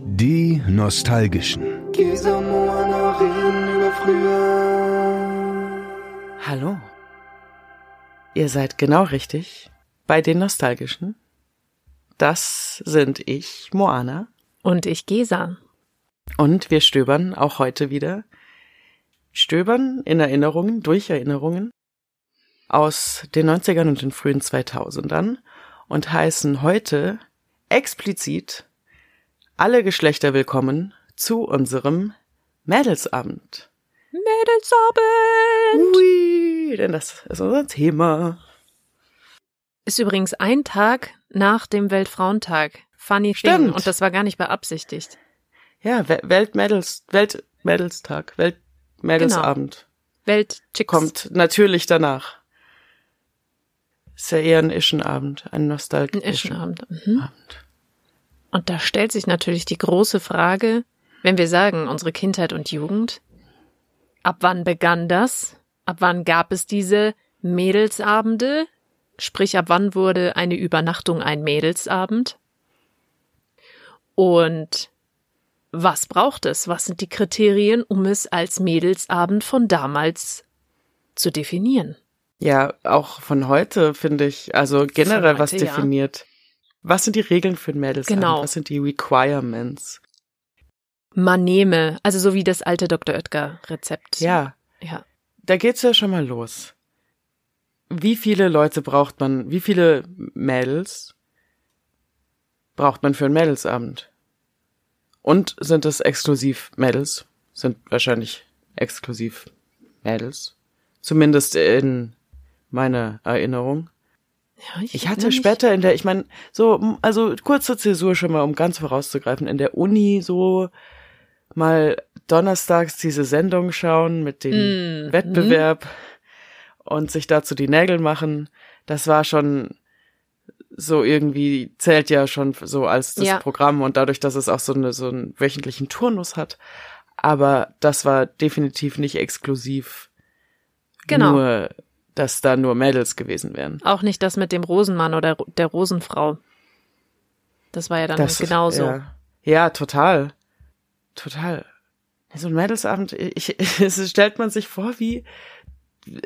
Die Nostalgischen. Hallo. Ihr seid genau richtig bei den Nostalgischen. Das sind ich, Moana. Und ich, Gesa. Und wir stöbern auch heute wieder. Stöbern in Erinnerungen, durch Erinnerungen aus den 90ern und den frühen 2000ern und heißen heute explizit alle Geschlechter willkommen zu unserem Mädelsabend. Mädelsabend! Ui, denn das ist unser Thema. Ist übrigens ein Tag nach dem Weltfrauentag. Funny Stimmt. thing. Und das war gar nicht beabsichtigt. Ja, We- Weltmädels, Weltmädelstag, Weltmädelsabend Weltchicks. kommt natürlich danach. Ist ja eher ein Ischenabend, ein Ein nostalgischer Eschenabend. Mhm. Abend. Und da stellt sich natürlich die große Frage, wenn wir sagen, unsere Kindheit und Jugend, ab wann begann das? Ab wann gab es diese Mädelsabende? Sprich, ab wann wurde eine Übernachtung ein Mädelsabend? Und was braucht es? Was sind die Kriterien, um es als Mädelsabend von damals zu definieren? Ja, auch von heute finde ich, also generell Von was heute, ja. Was sind die Regeln für ein Mädelsabend? Genau. Was sind die Requirements? Man nehme, also so wie das alte Dr. Oetker Rezept. Ja, Ja. da geht's ja schon mal los. Wie viele Leute braucht man, wie viele Mädels braucht man für einen Mädelsabend? Und sind es exklusiv Mädels? Sind wahrscheinlich exklusiv Mädels. Zumindest in meiner Erinnerung. Ja Ich hatte später in der, ich meine, so, also kurze Zäsur schon mal, um ganz vorauszugreifen, in der Uni so mal donnerstags diese Sendung schauen mit dem Mm, Wettbewerb und sich dazu die Nägel machen. Das war schon so irgendwie, zählt ja schon so als das Ja. Programm und dadurch, dass es auch so, eine, so einen wöchentlichen Turnus hat. Aber das war definitiv nicht exklusiv Genau. nur, dass da nur Mädels gewesen wären. Auch nicht das mit dem Rosenmann oder der Rosenfrau. Das war ja dann Das genauso. Ja, ja total. Total. So ein Mädelsabend, ich, es stellt man sich vor, wie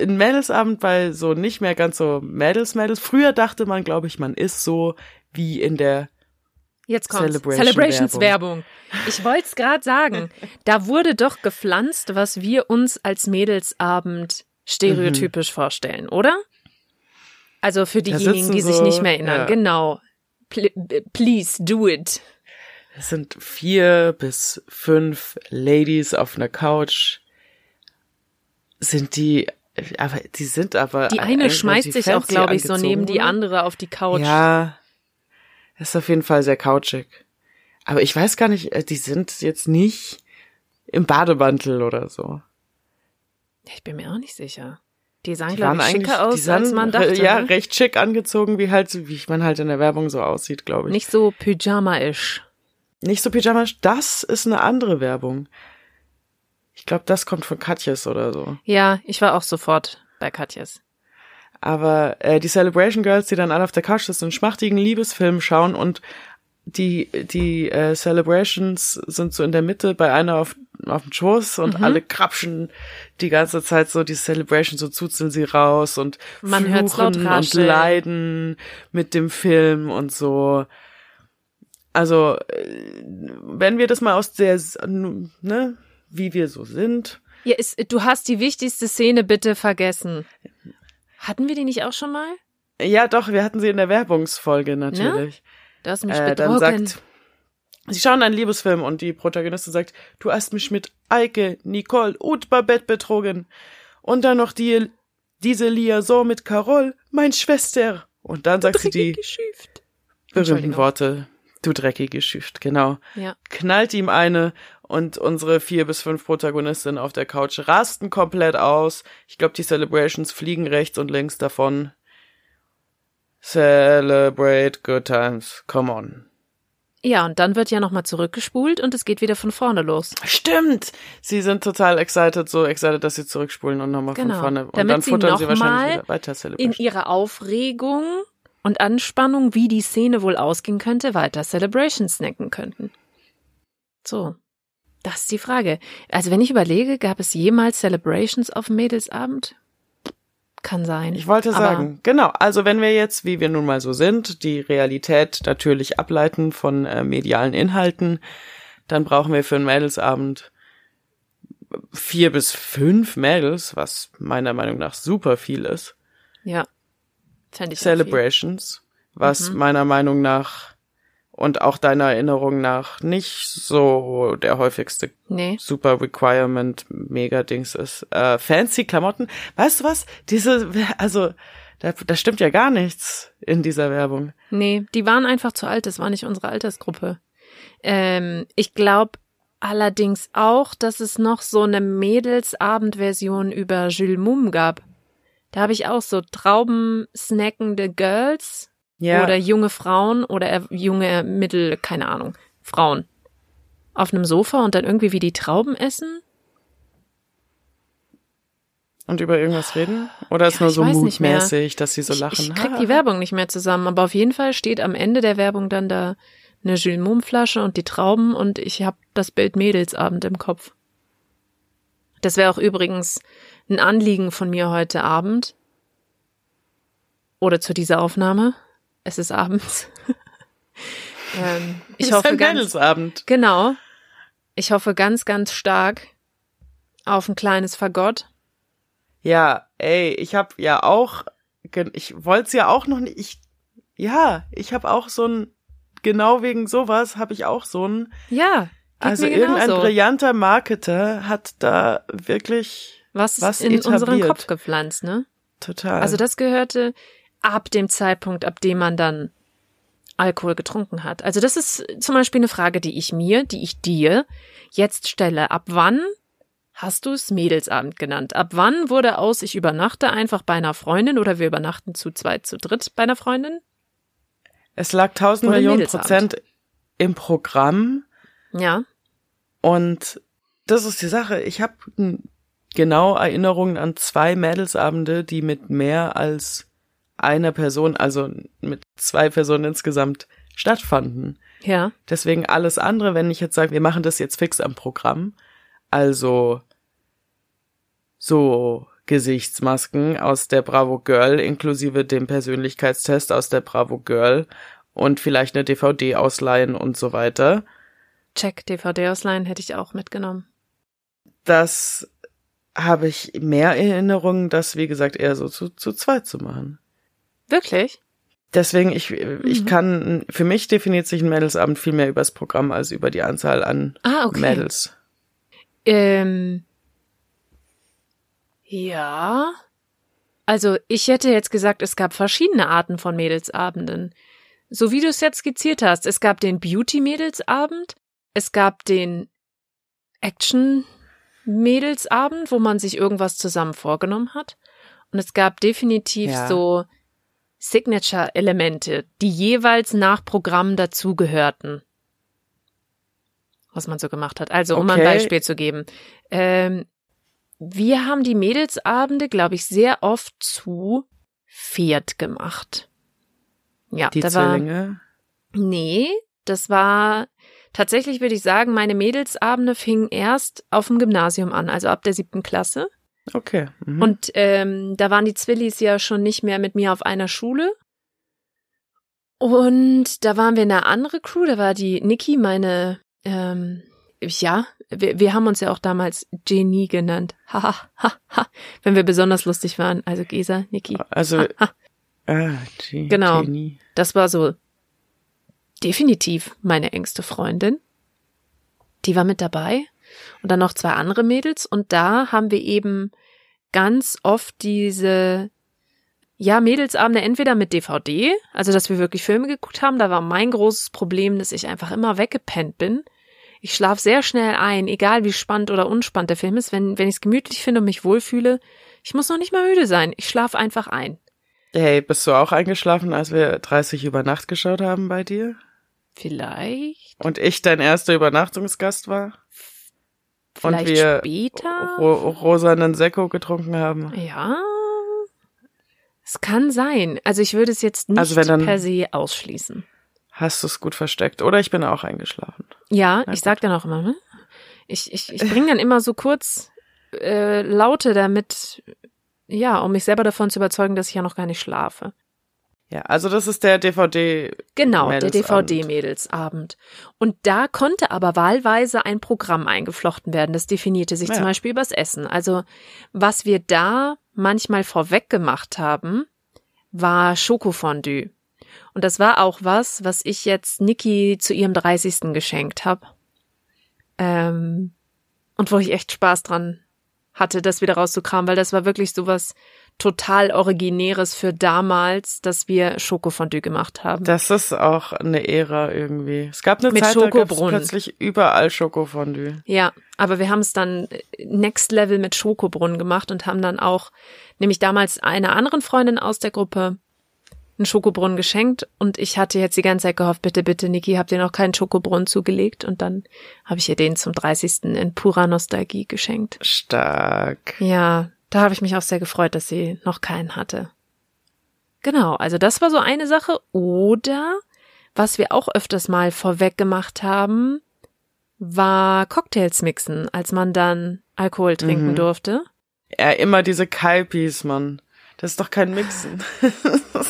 ein Mädelsabend bei so nicht mehr ganz so Mädels-Mädels. Früher dachte man, glaube ich, man ist so wie in der Jetzt kommt Celebration Celebrations-Werbung. Ich wollte es gerade sagen. Da wurde doch gepflanzt, was wir uns als Mädelsabend stereotypisch vorstellen, oder? Also für diejenigen, die sich so, nicht mehr erinnern. ja. Genau. Pl please do it. Es sind vier bis fünf Ladies auf einer Couch. Sind die, aber die sind aber. Die eine schmeißt sich auch, glaube ich, so angezogen, neben die andere auf die Couch. Ja, ist auf jeden Fall sehr couchig. Aber ich weiß gar nicht, äh, die sind jetzt nicht im Bademantel oder so. Ich bin mir auch nicht sicher. Die sahen, Die glaube ich, schicker aus, sahen, als man dachte. ja, ne? recht schick angezogen, wie halt, wie man halt in der Werbung so aussieht, glaube ich. Nicht so Pyjama-isch. Nicht so Pyjama, das ist eine andere Werbung. Ich glaube, das kommt von Katjes oder so. Ja, ich war auch sofort bei Katjes. Aber äh, die Celebration Girls, die dann alle auf der Couch sitzen und einen schmachtigen Liebesfilm schauen und die die äh, Celebrations sind so in der Mitte bei einer auf auf dem Schoß und alle krapschen die ganze Zeit so die Celebration so zuzeln sie raus und Man fluchen und rascheln. leiden mit dem Film und so. Also äh, wenn wir das mal aus der ne wie wir so sind, Ja, ist, du hast die wichtigste Szene bitte vergessen. Hatten wir die nicht auch schon mal? ja doch, wir hatten sie in der Werbungsfolge natürlich. Du hast mich äh, dann betrogen. sagt, sie schauen einen Liebesfilm und die Protagonistin sagt, du hast mich mit Eike, Nicole und Babette betrogen. Und dann noch die, diese Liaison mit Carol, mein Schwester. Und dann sagt sie die Geschüft. berühmten. Worte, du dreckige Schüft, genau. Ja. Knallt ihm eine und unsere vier bis fünf Protagonistinnen auf der Couch rasten komplett aus. Ich glaube, die Celebrations fliegen rechts und links davon. Celebrate good times, come on. Ja, und dann wird ja nochmal zurückgespult und es geht wieder von vorne los. Stimmt! Sie sind total excited, so excited, dass sie zurückspulen und nochmal Genau. von vorne. Und Damit dann sie futtern sie mal wahrscheinlich wieder weiter In Celebration. ihrer Aufregung und Anspannung, wie die Szene wohl ausgehen könnte, weiter Celebration snacken könnten. So. Das ist die Frage. Also wenn ich überlege, gab es jemals Celebrations auf Mädelsabend? Kann sein. Ich wollte sagen, genau, also wenn wir jetzt, wie wir nun mal so sind, die Realität natürlich ableiten von äh, medialen Inhalten, dann brauchen wir für einen Mädelsabend vier bis fünf Mädels, was meiner Meinung nach super viel ist. Ja. Fände ich. Celebrations, was Mhm. meiner Meinung nach und auch deiner Erinnerung nach nicht so der häufigste Nee. Super Requirement Mega Dings ist. Äh, fancy Klamotten. Weißt du was? Diese, also, da, da stimmt ja gar nichts in dieser Werbung. Nee, die waren einfach zu alt, das war nicht unsere Altersgruppe. Ähm, ich glaube allerdings auch, dass es noch so eine Mädelsabendversion über Jules Mum gab. Da habe ich auch so Trauben snackende Girls Ja. oder junge Frauen oder junge Mittel, keine Ahnung, Frauen auf einem Sofa und dann irgendwie wie die Trauben essen. und über irgendwas reden? Oder ist Ja, nur so mutmäßig, dass sie so ich, lachen? Ich krieg die Werbung nicht mehr zusammen, aber auf jeden Fall steht am Ende der Werbung dann da eine Jules Mum Flasche und die Trauben und ich habe das Bild Mädelsabend im Kopf. Das wäre auch übrigens ein Anliegen von mir heute Abend oder zu dieser Aufnahme. Es ist abends. ähm, ich Ist hoffe ein ganz, Mädelsabend. Genau. Ich hoffe ganz, ganz stark auf ein kleines Fagott. Ja, ey, ich hab ja auch, ich wollt's ja auch noch nicht, ich, ja, ich hab auch so ein, genau wegen sowas habe ich auch so ein, Ja. also irgendein brillanter Marketer hat da wirklich was, was in unseren etabliert. Kopf gepflanzt, ne? total. Also das gehörte ab dem Zeitpunkt, ab dem man dann Alkohol getrunken hat. Also das ist zum Beispiel eine Frage, die ich mir, die ich dir jetzt stelle. Ab wann hast du es Mädelsabend genannt? Ab wann wurde aus, ich übernachte einfach bei einer Freundin oder wir übernachten zu zweit, zu dritt bei einer Freundin? Es lag tausend Millionen. Prozent im Programm Ja. und das ist die Sache. Ich habe genau Erinnerungen an zwei Mädelsabende, die mit mehr als einer Person, also mit zwei Personen insgesamt stattfanden. Ja. Deswegen alles andere, wenn ich jetzt sage, wir machen das jetzt fix am Programm, also so Gesichtsmasken aus der Bravo Girl inklusive dem Persönlichkeitstest aus der Bravo Girl und vielleicht eine DVD ausleihen und so weiter. Check, DVD ausleihen hätte ich auch mitgenommen. Das habe ich mehr Erinnerungen, das wie gesagt eher so zu, zu zweit zu machen. Wirklich? Deswegen, ich, ich Mhm. kann, für mich definiert sich ein Mädelsabend viel mehr übers Programm als über die Anzahl an Ah, okay. Mädels. Ähm, ja. Also ich hätte jetzt gesagt, es gab verschiedene Arten von Mädelsabenden. So wie du es jetzt skizziert hast, es gab den Beauty-Mädelsabend, es gab den Action-Mädelsabend, wo man sich irgendwas zusammen vorgenommen hat. Und es gab definitiv Ja. so Signature-Elemente, die jeweils nach Programm dazugehörten. Was man so gemacht hat. Also, um ein Okay. Beispiel zu geben. Ähm, wir haben die Mädelsabende, glaube ich, sehr oft zu viert gemacht. Ja, Die da war, Zwillinge. nee, das war, tatsächlich würde ich sagen, meine Mädelsabende fingen erst auf dem Gymnasium an, also ab der siebten Klasse. Okay. Mhm. Und ähm, da waren die Zwillis ja schon nicht mehr mit mir auf einer Schule. Und da waren wir eine andere Crew, da war die Niki, meine, ähm, ja, wir, wir haben uns ja auch damals Genie genannt. Haha, ha, ha, wenn wir besonders lustig waren. Also Gesa, Niki. also, Ha, ha. ah, G Genau. Genie. Das war so definitiv meine engste Freundin. Die war mit dabei. Und dann noch zwei andere Mädels. Und da haben wir eben ganz oft diese, ja, Mädelsabende entweder mit DVD, also dass wir wirklich Filme geguckt haben. Da war mein großes Problem, dass ich einfach immer weggepennt bin. Ich schlafe sehr schnell ein, egal wie spannend oder unspannend der Film ist. Wenn, wenn ich es gemütlich finde und mich wohlfühle, ich muss noch nicht mal müde sein. Ich schlafe einfach ein. Hey, bist du auch eingeschlafen, als wir 30 über Nacht geschaut haben bei dir? Vielleicht. Und ich dein erster Übernachtungsgast war? Und Vielleicht wir später? Ro rosanen Sekko getrunken haben? Ja. Es kann sein. Also ich würde es jetzt nicht Also wenn dann- per se ausschließen. hast du es gut versteckt. Oder ich bin auch eingeschlafen. Ja, Na ich sag dann auch immer, ne? Ich, ich, ich bringe dann immer so kurz äh, Laute damit, ja, um mich selber davon zu überzeugen, dass ich ja noch gar nicht schlafe. Ja, also das ist der DVD. Genau, der Mädelsabend. DVD-Mädelsabend. Und da konnte aber wahlweise ein Programm eingeflochten werden. Das definierte sich Ja. zum Beispiel übers Essen. Also was wir da manchmal vorweg gemacht haben, war Schokofondue. Und das war auch was, was ich jetzt Niki zu ihrem 30. geschenkt habe. Ähm, und wo ich echt Spaß dran hatte, das wieder rauszukramen, weil das war wirklich sowas total Originäres für damals, dass wir Schokofondue gemacht haben. Das ist auch eine Ära irgendwie. Es gab eine Mit Zeit, da Schokobrunnen. plötzlich überall Schokofondue. Ja, aber wir haben es dann Next Level mit Schokobrunnen gemacht und haben dann auch, nämlich damals einer anderen Freundin aus der Gruppe, einen Schokobrunnen geschenkt und ich hatte jetzt die ganze Zeit gehofft, bitte, bitte, Niki, habt ihr noch keinen Schokobrunnen zugelegt? Und dann habe ich ihr den zum 30. in purer Nostalgie geschenkt. Stark. Ja, da habe ich mich auch sehr gefreut, dass sie noch keinen hatte. Genau, also das war so eine Sache. Oder was wir auch öfters mal vorweg gemacht haben, war Cocktails mixen, als man dann Alkohol trinken Mhm. durfte. Ja, immer diese Kalpis, Mann. Das ist doch kein Mixen.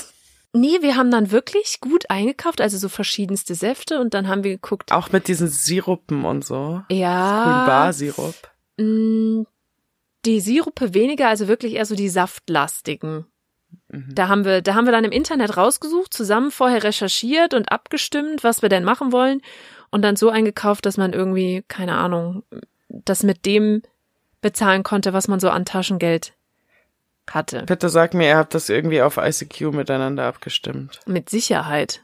Nee, wir haben dann wirklich gut eingekauft, also so verschiedenste Säfte und dann haben wir geguckt, Auch mit diesen Sirupen und so. ja, Grünbar-Sirup. mh, die Sirupe weniger, also wirklich eher so die saftlastigen. Mhm. Da haben wir, da haben wir dann im Internet rausgesucht, zusammen vorher recherchiert und abgestimmt, was wir denn machen wollen und dann so eingekauft, dass man irgendwie, keine Ahnung, das mit dem bezahlen konnte, was man so an Taschengeld hatte. Bitte sag mir, ihr habt das irgendwie auf ICQ miteinander abgestimmt. Mit Sicherheit.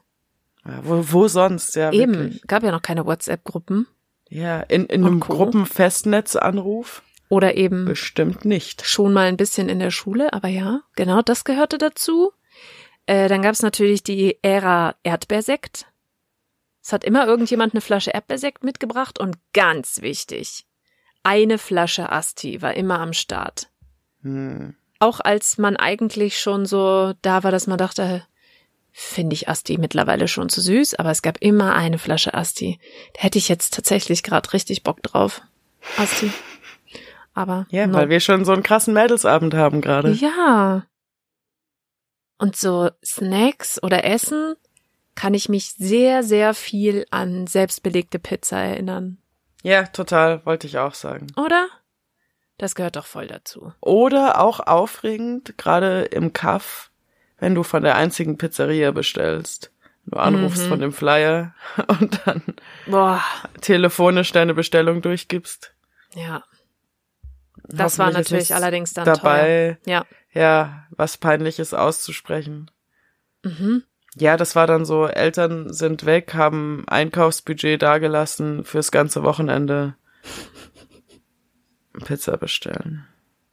Ja, wo, wo sonst? Ja, Eben, wirklich. gab ja noch keine WhatsApp-Gruppen Ja, in, in einem. Gruppenfestnetzanruf? Oder eben Bestimmt nicht. schon mal ein bisschen in der Schule, aber ja, genau das gehörte dazu. Äh, dann gab es natürlich die Ära Erdbeersekt. Es hat immer irgendjemand eine Flasche Erdbeersekt mitgebracht und ganz wichtig, eine Flasche Asti war immer am Start. Hm. Auch als man eigentlich schon so da war, dass man dachte, finde ich Asti mittlerweile schon zu süß, aber es gab immer eine Flasche Asti. Da hätte ich jetzt tatsächlich gerade richtig Bock drauf. Asti. Aber Ja, no. weil wir schon so einen krassen Mädelsabend haben gerade. Ja. Und so Snacks oder Essen kann ich mich sehr, sehr viel an selbstbelegte Pizza erinnern. Ja, total, wollte ich auch sagen. Oder? Das gehört doch voll dazu. Oder auch aufregend, gerade im Kaff, wenn du von der einzigen Pizzeria bestellst. Du anrufst Mhm. von dem Flyer und dann Boah, telefonisch deine Bestellung durchgibst. ja. Das war natürlich allerdings dann teuer. dabei, Ja. ja, was peinliches auszusprechen. Mhm. Ja, das war dann so, Eltern sind weg, haben Einkaufsbudget dagelassen fürs ganze Wochenende. Pizza bestellen.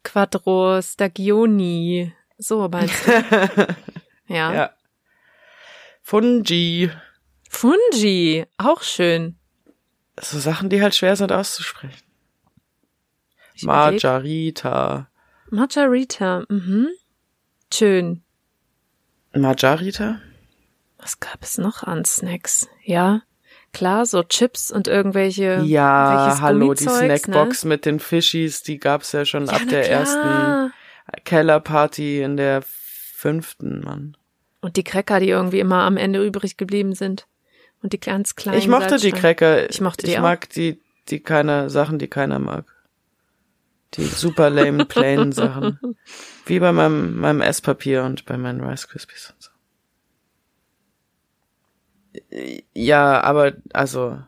Quattro Stagioni. So meinst du? ja. Ja. Fungi. Fungi. Auch schön. So Sachen, die halt schwer sind auszusprechen. Ich überleg. Margarita. Margarita. Mhm. Schön. Margarita? Was gab es noch an Snacks? Ja, klar, so Chips und irgendwelche. Ja, hallo, die Gummizeugs, Snackbox mit den Fischis, die gab's ja schon Ne? ab Ja, na der klar. ersten Kellerparty in der fünften, Mann. Und die Cracker, die irgendwie immer am Ende übrig geblieben sind. Und die ganz kleinen. Ich mochte die. Cracker. Ich mochte die Ich auch. mag die, die keiner, Sachen, die keiner mag. Die super lame, plain Sachen. Wie bei meinem, meinem Esspapier und bei meinen Rice Krispies und so. Ja, aber, also,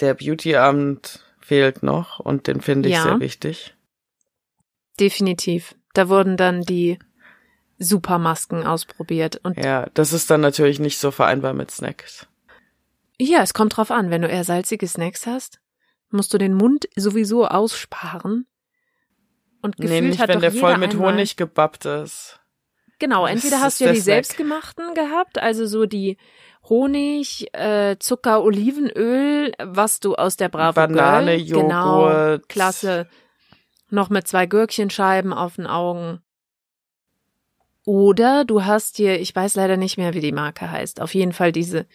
der Beauty-Abend fehlt noch und den finde ich Ja. sehr wichtig. Definitiv. Da wurden dann die Supermasken ausprobiert. Und Ja, das ist dann natürlich nicht so vereinbar mit Snacks. ja, es kommt drauf an. Wenn du eher salzige Snacks hast, musst du den Mund sowieso aussparen. Und gefühlt nee, nicht, hat wenn doch der voll mit einmal, Honig gebappt ist. Genau, entweder hast ist du ja die selbstgemachten gehabt, also so die Honig, äh, Zucker, Olivenöl, was du aus der Bravo Banane, Girl, genau, Joghurt. klasse, noch mit zwei Gürkchenscheiben auf den Augen. Oder du hast dir, ich weiß leider nicht mehr, wie die Marke heißt, auf jeden Fall diese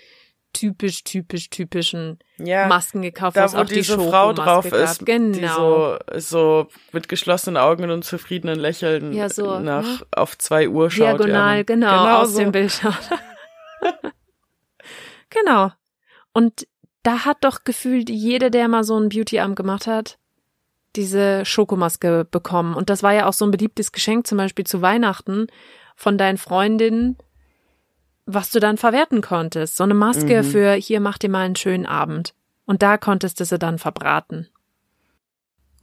typisch, typisch, typischen Ja, Masken gekauft, da wo auch die diese Frau Schokomaske drauf gab. ist, Genau. die so, so mit geschlossenen Augen und zufriedenen Lächeln Ja, so, nach ne? auf zwei Uhr schaut. Diagonal, ja. genau, genau aus so. dem Bild schaut. genau. Und da hat doch gefühlt jeder, der mal so ein Beauty-Arm gemacht hat, diese Schokomaske bekommen. Und das war ja auch so ein beliebtes Geschenk, zum Beispiel zu Weihnachten von deinen Freundinnen, was du dann verwerten konntest. So eine Maske Mhm. für hier mach dir mal einen schönen Abend. Und da konntest du sie dann verbraten.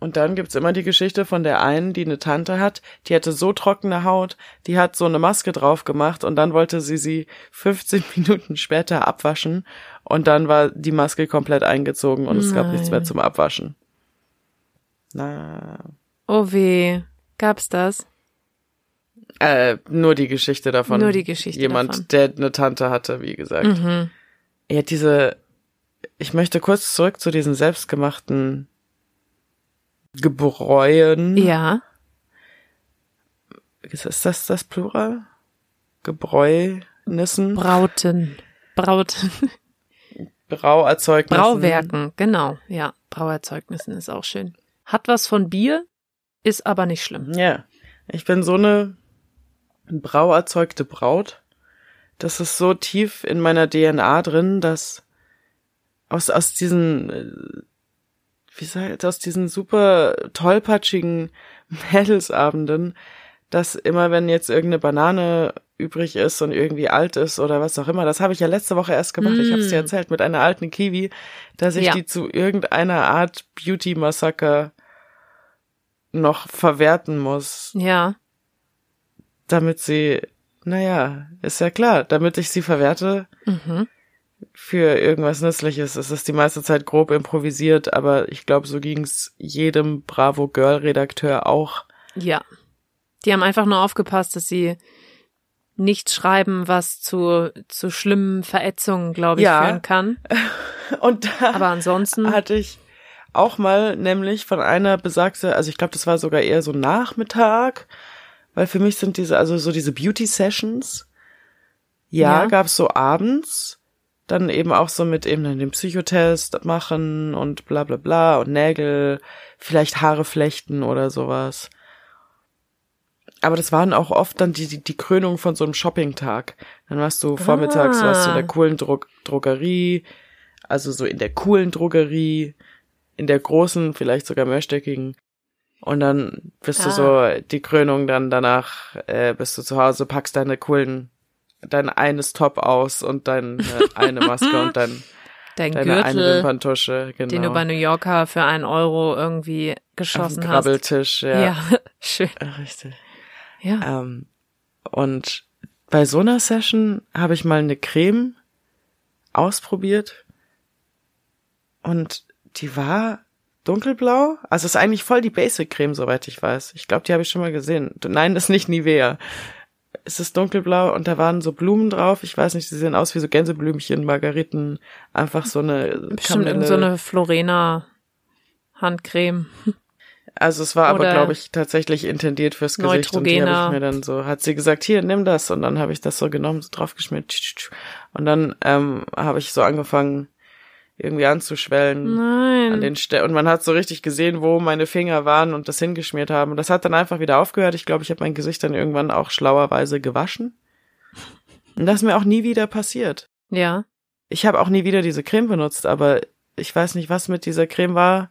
Und dann gibt's immer die Geschichte von der einen, die eine Tante hat, die hatte so trockene Haut, die hat so eine Maske drauf gemacht und dann wollte sie sie 15 Minuten später abwaschen und dann war die Maske komplett eingezogen und es gab nichts mehr Nein. zum Abwaschen. Na, Oh weh. Gab's das? Äh, nur die Geschichte davon. Nur die Geschichte Jemand, davon. der eine Tante hatte, wie gesagt. Mhm. Ja, diese, ich möchte kurz zurück zu diesen selbstgemachten Gebräuen. Ja. Ist das das Plural? Gebräunissen? Brauten. Brauten. Brauerzeugnissen. Brauwerken, genau. Ja, Brauerzeugnissen ist auch schön. Hat was von Bier, ist aber nicht schlimm. Ja. Ich bin so eine brauerzeugte Braut. Das ist so tief in meiner DNA drin, dass aus, aus diesen, äh, wie sagt, aus diesen super tollpatschigen Mädelsabenden, dass immer wenn jetzt irgendeine Banane übrig ist und irgendwie alt ist oder was auch immer, das habe ich ja letzte Woche erst gemacht, ich habe es dir Mm. erzählt, mit einer alten Kiwi, dass ich Ja. die zu irgendeiner Art Beauty-Massaker noch verwerten muss, Ja, damit sie, naja, ist ja klar, damit ich sie verwerte mhm. für irgendwas Nützliches. Es ist die meiste Zeit grob improvisiert, aber ich glaube, so ging's jedem Bravo Girl Redakteur auch. ja. Die haben einfach nur aufgepasst, dass sie nichts schreiben, was zu, zu schlimmen Verätzungen, glaube ich, Ja. führen kann. Und da Aber ansonsten, hatte ich auch mal nämlich von einer besagte, also ich glaube, das war sogar eher so Nachmittag, weil für mich sind diese, also so diese Beauty Sessions, ja, Ja. gab's so abends, dann eben auch so mit eben dann den Psychotest machen und bla bla bla und Nägel, vielleicht Haare flechten oder sowas. Aber das waren auch oft dann die, die, die Krönung von so einem Shoppingtag. Dann warst du vormittags, warst du in der Ah. coolen Dro Drogerie, also so in der coolen Drogerie, in der großen, vielleicht sogar mehrstöckigen. Und dann bist du Ah. so die Krönung dann danach, äh, bist du zu Hause, packst deine coolen, dein eines Top aus und deine eine Maske und dein, dein deine eine Gürtel, Wimperntusche, genau. den du bei New Yorker für einen Euro irgendwie auf dem geschossen hast. Krabbeltisch, ja. Ja, schön. ja. Richtig. Ja. Ähm, und bei so einer Session habe ich mal eine Creme ausprobiert und die war dunkelblau. Also ist eigentlich voll die Basic-Creme, soweit ich weiß. Ich glaube, die habe ich schon mal gesehen. Nein, das ist nicht Nivea. Es ist dunkelblau und da waren so Blumen drauf. Ich weiß nicht, sie sehen aus wie so Gänseblümchen, Margariten, einfach so eine Bestimmt so eine Florena Handcreme. Also es war aber, Oder glaube ich, tatsächlich intendiert fürs Gesicht und die habe ich mir dann so, hat sie gesagt, hier, nimm das und dann habe ich das so genommen, so draufgeschmiert und dann ähm, habe ich so angefangen, irgendwie anzuschwellen Nein. an den Stellen und man hat so richtig gesehen, wo meine Finger waren und das hingeschmiert haben und das hat dann einfach wieder aufgehört. Ich glaube, ich habe mein Gesicht dann irgendwann auch schlauerweise gewaschen und das ist mir auch nie wieder passiert. ja. Ich habe auch nie wieder diese Creme benutzt, aber ich weiß nicht, was mit dieser Creme war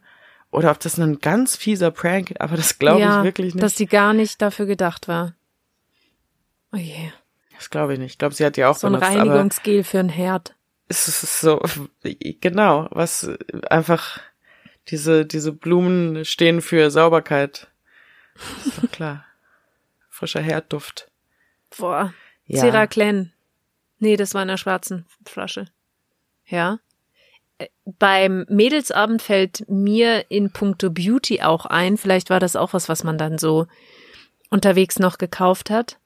oder ob das ein ganz fieser Prank, aber das glaube ja, ich wirklich nicht. Dass die gar nicht dafür gedacht war. Oh je. Das glaube ich nicht. Ich glaube, sie hat die auch So ein benutzt, aber Reinigungsgel für ein Herd. Es ist so, genau, was einfach diese, diese Blumen stehen für Sauberkeit. Ist doch klar. Frischer Herdduft. Boah. Ja. Ceraclen. Nee, das war in der schwarzen Flasche. Ja. Äh, Beim Mädelsabend fällt mir in puncto Beauty auch ein, vielleicht war das auch was, was man dann so unterwegs noch gekauft hat.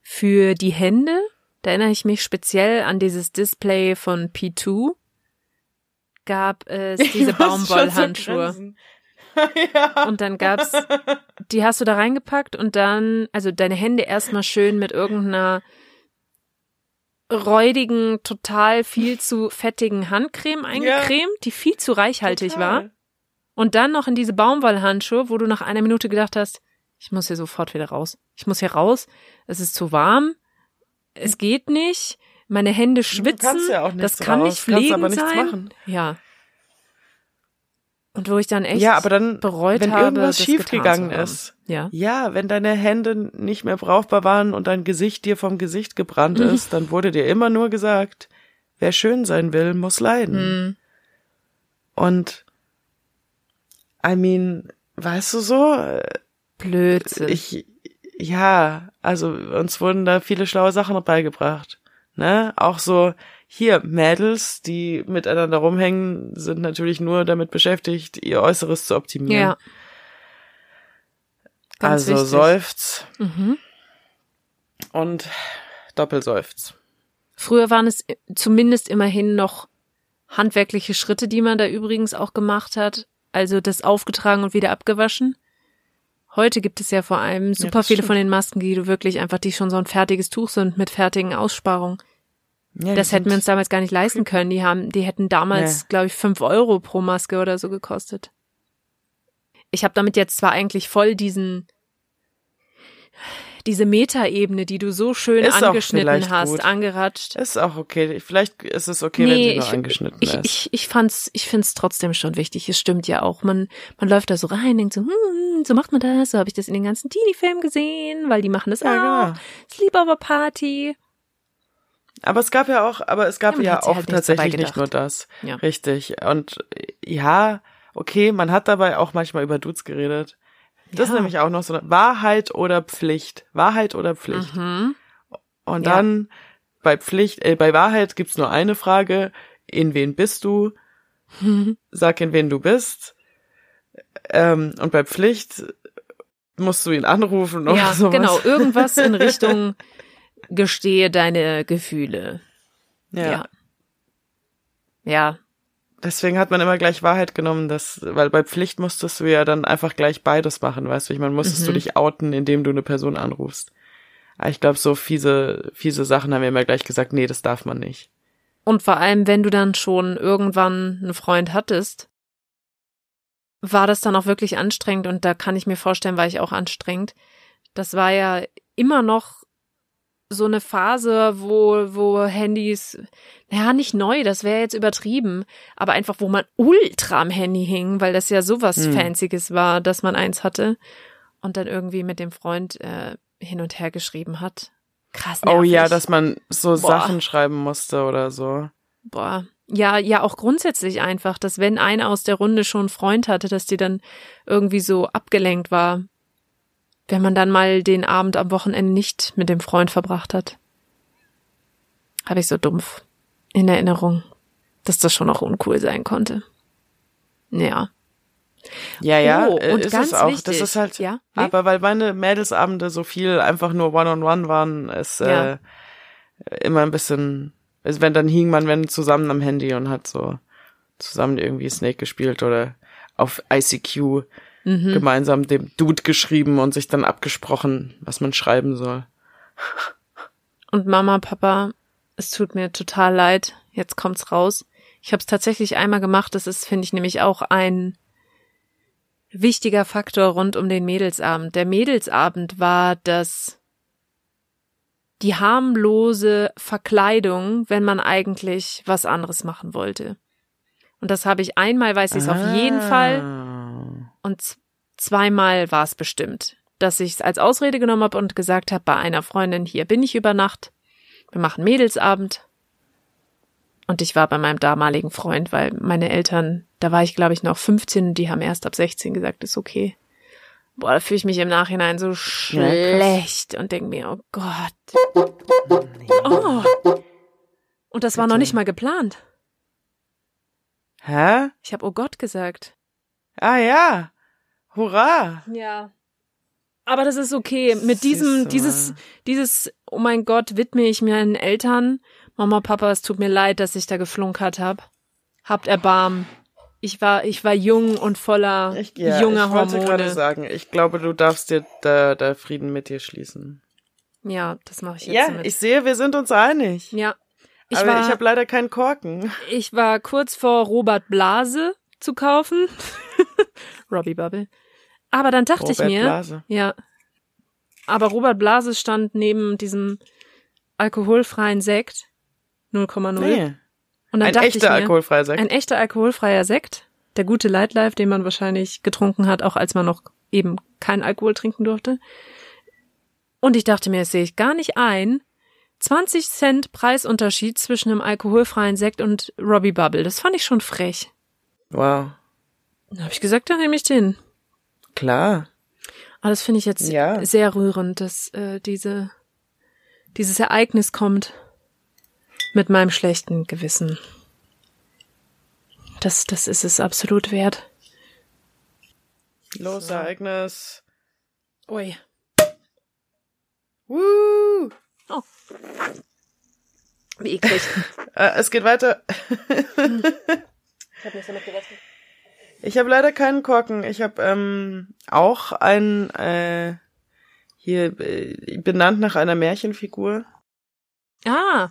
Für die Hände, da erinnere ich mich speziell an dieses Display von P2, gab es diese Baumwollhandschuhe. ja. Und dann gab's, die hast du da reingepackt und dann, also deine Hände erstmal schön mit irgendeiner räudigen, total viel zu fettigen Handcreme eingecremt, die viel zu reichhaltig Total. war. Und dann noch in diese Baumwollhandschuhe, wo du nach einer Minute gedacht hast, ich muss hier sofort wieder raus. Ich muss hier raus. Es ist zu warm. Es geht nicht. Meine Hände schwitzen. kannst ja auch das kann raus, nicht kannst pflegend aber nichts sein. machen. Ja. Und wo ich dann echt Ja, aber dann, bereut wenn habe, irgendwas schiefgegangen ist. Ja. Ja, wenn deine Hände nicht mehr brauchbar waren und dein Gesicht dir vom Gesicht gebrannt Mhm. ist, dann wurde dir immer nur gesagt, wer schön sein will, muss leiden. Hm. Und I mean, weißt du so, äh, Blödsinn. ich ja, also uns wurden da viele schlaue Sachen beigebracht, ne? Auch so hier Mädels, die miteinander rumhängen, sind natürlich nur damit beschäftigt, ihr Äußeres zu optimieren. ja. Ganz also wichtig. Seufz Mhm. und Doppelseufz. Früher waren es zumindest immerhin noch handwerkliche Schritte, die man da übrigens auch gemacht hat. Also das aufgetragen und wieder abgewaschen. Heute gibt es ja vor allem super das viele stimmt. von den Masken, die du wirklich einfach, die schon so ein fertiges Tuch sind mit fertigen Aussparungen. Ja, Das hätten wir uns damals gar nicht leisten können. Die haben, die hätten damals, Nee. glaube ich, fünf Euro pro Maske oder so gekostet. Ich habe damit jetzt zwar eigentlich voll diesen diese Metaebene, die du so schön Ist angeschnitten hast, gut. angeratscht. Ist auch okay. Vielleicht ist es okay, wenn sie nur ich, angeschnitten ich, ist. ich, ich fand's, ich find's trotzdem schon wichtig. Es stimmt ja auch. Man, man läuft da so rein, denkt so, hm, so macht man das. So habe ich das in den ganzen Teenie-Filmen gesehen, weil die machen das ja, auch. genau. Sleepover Party. Aber es gab ja auch, aber es gab Ja, ja, auch halt tatsächlich nicht nur das. Ja. Richtig. Und ja, okay, man hat dabei auch manchmal über Dudes geredet. Das ist Ja. nämlich auch noch so eine Wahrheit oder Pflicht. Wahrheit oder Pflicht. Mhm. Und Ja. dann bei Pflicht, äh, bei Wahrheit gibt's nur eine Frage. In wen bist du? Sag, in wen du bist. Ähm, und bei Pflicht musst du ihn anrufen oder Ja, sowas. genau. Irgendwas in Richtung gestehe deine Gefühle. Ja. Ja. Ja. Deswegen hat man immer gleich Wahrheit genommen, dass, weil bei Pflicht musstest du ja dann einfach gleich beides machen, weißt du, ich meine, musstest Mhm. du dich outen, indem du eine Person anrufst. Aber ich glaube, so fiese, fiese Sachen haben wir immer gleich gesagt, nee, das darf man nicht. Und vor allem, wenn du dann schon irgendwann einen Freund hattest, war das dann auch wirklich anstrengend und da kann ich mir vorstellen, war ich auch anstrengend. Das war ja immer noch so eine Phase, wo, wo Handys, naja, nicht neu, das wäre jetzt übertrieben, aber einfach, wo man ultra am Handy hing, weil das ja sowas Hm. Fancyes war, dass man eins hatte und dann irgendwie mit dem Freund äh, hin und her geschrieben hat. Krass. Oh ja, nervig. dass man so Boah. Sachen schreiben musste oder so. Boah. Ja, ja, auch grundsätzlich einfach, dass wenn einer aus der Runde schon einen Freund hatte, dass die dann irgendwie so abgelenkt war, wenn man dann mal den Abend am Wochenende nicht mit dem Freund verbracht hat. Habe ich so dumpf in Erinnerung, dass das schon auch uncool sein konnte. Ja. Ja, ja, Oh, äh, und ist ganz es auch. wichtig. Das ist halt, Ja, nee? aber weil meine Mädelsabende so viel einfach nur One-on-One waren, ist Ja. äh, immer ein bisschen, wenn dann hing man wenn zusammen am Handy und hat so zusammen irgendwie Snake gespielt oder auf ICQ Mhm. gemeinsam dem Dude geschrieben und sich dann abgesprochen, was man schreiben soll. Und Mama, Papa, es tut mir total leid. Jetzt kommt's raus. Ich habe es tatsächlich einmal gemacht. Das ist, finde ich, nämlich auch ein wichtiger Faktor rund um den Mädelsabend. Der Mädelsabend war das die harmlose Verkleidung, wenn man eigentlich was anderes machen wollte. Und das habe ich einmal, weiß ich es auf jeden Fall, Ah. Und zweimal war es bestimmt, dass ich es als Ausrede genommen habe und gesagt habe, bei einer Freundin, hier bin ich über Nacht, wir machen Mädelsabend. Und ich war bei meinem damaligen Freund, weil meine Eltern, da war ich glaube ich noch 15 und die haben erst ab 16 gesagt, ist okay. Boah, da fühle ich mich im Nachhinein so schlecht und denke mir, oh Gott. Oh. Und das war noch nicht mal geplant. Hä? Ich habe oh Gott gesagt. Ah ja. Hurra. Ja. Aber das ist okay. Mit diesem, dieses, dieses, oh mein Gott, widme ich meinen Eltern. Mama, Papa, es tut mir leid, dass ich da geflunkert habe. Habt Erbarmen. Ich war, ich war jung und voller Ich, ja, junger ich wollte gerade Hormone. sagen, ich glaube, du darfst dir da, da Frieden mit dir schließen. Ja, das mache ich jetzt Ja, damit. ich sehe, wir sind uns einig. ja. Ich aber war, ich habe leider keinen Korken. ich war kurz vor Robert Blase zu kaufen. Robbie Bubble. Aber dann dachte ich Robert mir, Blase. ja. Aber Robert Blase stand neben diesem alkoholfreien Sekt 0,0. Nee, Und dann ein dachte echter ich mir, alkoholfreier Sekt. Ein echter alkoholfreier Sekt. Der gute Lightlife, den man wahrscheinlich getrunken hat, auch als man noch eben kein Alkohol trinken durfte. Und ich dachte mir, das sehe ich gar nicht ein. 20 Cent Preisunterschied zwischen einem alkoholfreien Sekt und Robbie Bubble. Das fand ich schon frech. Wow. Dann habe ich gesagt, dann nehme ich den. Klar. Aber das finde ich jetzt Ja. sehr rührend, dass äh, diese, dieses Ereignis kommt mit meinem schlechten Gewissen. Das, das ist es absolut wert. Los, So. Ereignis. Ui. Woo! Wie eklig. Äh, es geht weiter. Ich habe nicht damit gerechnet. Ich habe leider keinen Korken. Ich habe ähm, auch ein äh, hier äh, benannt nach einer Märchenfigur. Ah.